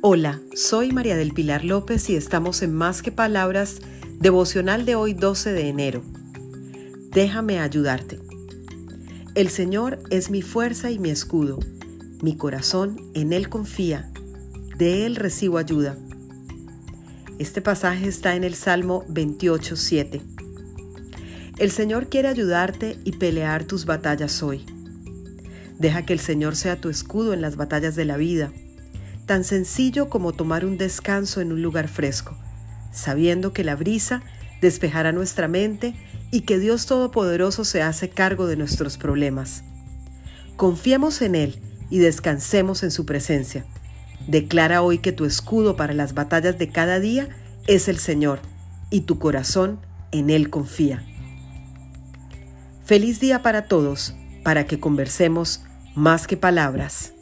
Hola, soy María del Pilar López y estamos en Más que Palabras, devocional de hoy 12 de enero. Déjame ayudarte. El Señor es mi fuerza y mi escudo. Mi corazón en Él confía. De Él recibo ayuda. Este pasaje está en el Salmo 28, 7. El Señor quiere ayudarte y pelear tus batallas hoy. Deja que el Señor sea tu escudo en las batallas de la vida tan sencillo como tomar un descanso en un lugar fresco, sabiendo que la brisa despejará nuestra mente y que Dios Todopoderoso se hace cargo de nuestros problemas. Confiemos en Él y descansemos en su presencia. Declara hoy que tu escudo para las batallas de cada día es el Señor y tu corazón en Él confía. Feliz día para todos, para que conversemos más que palabras.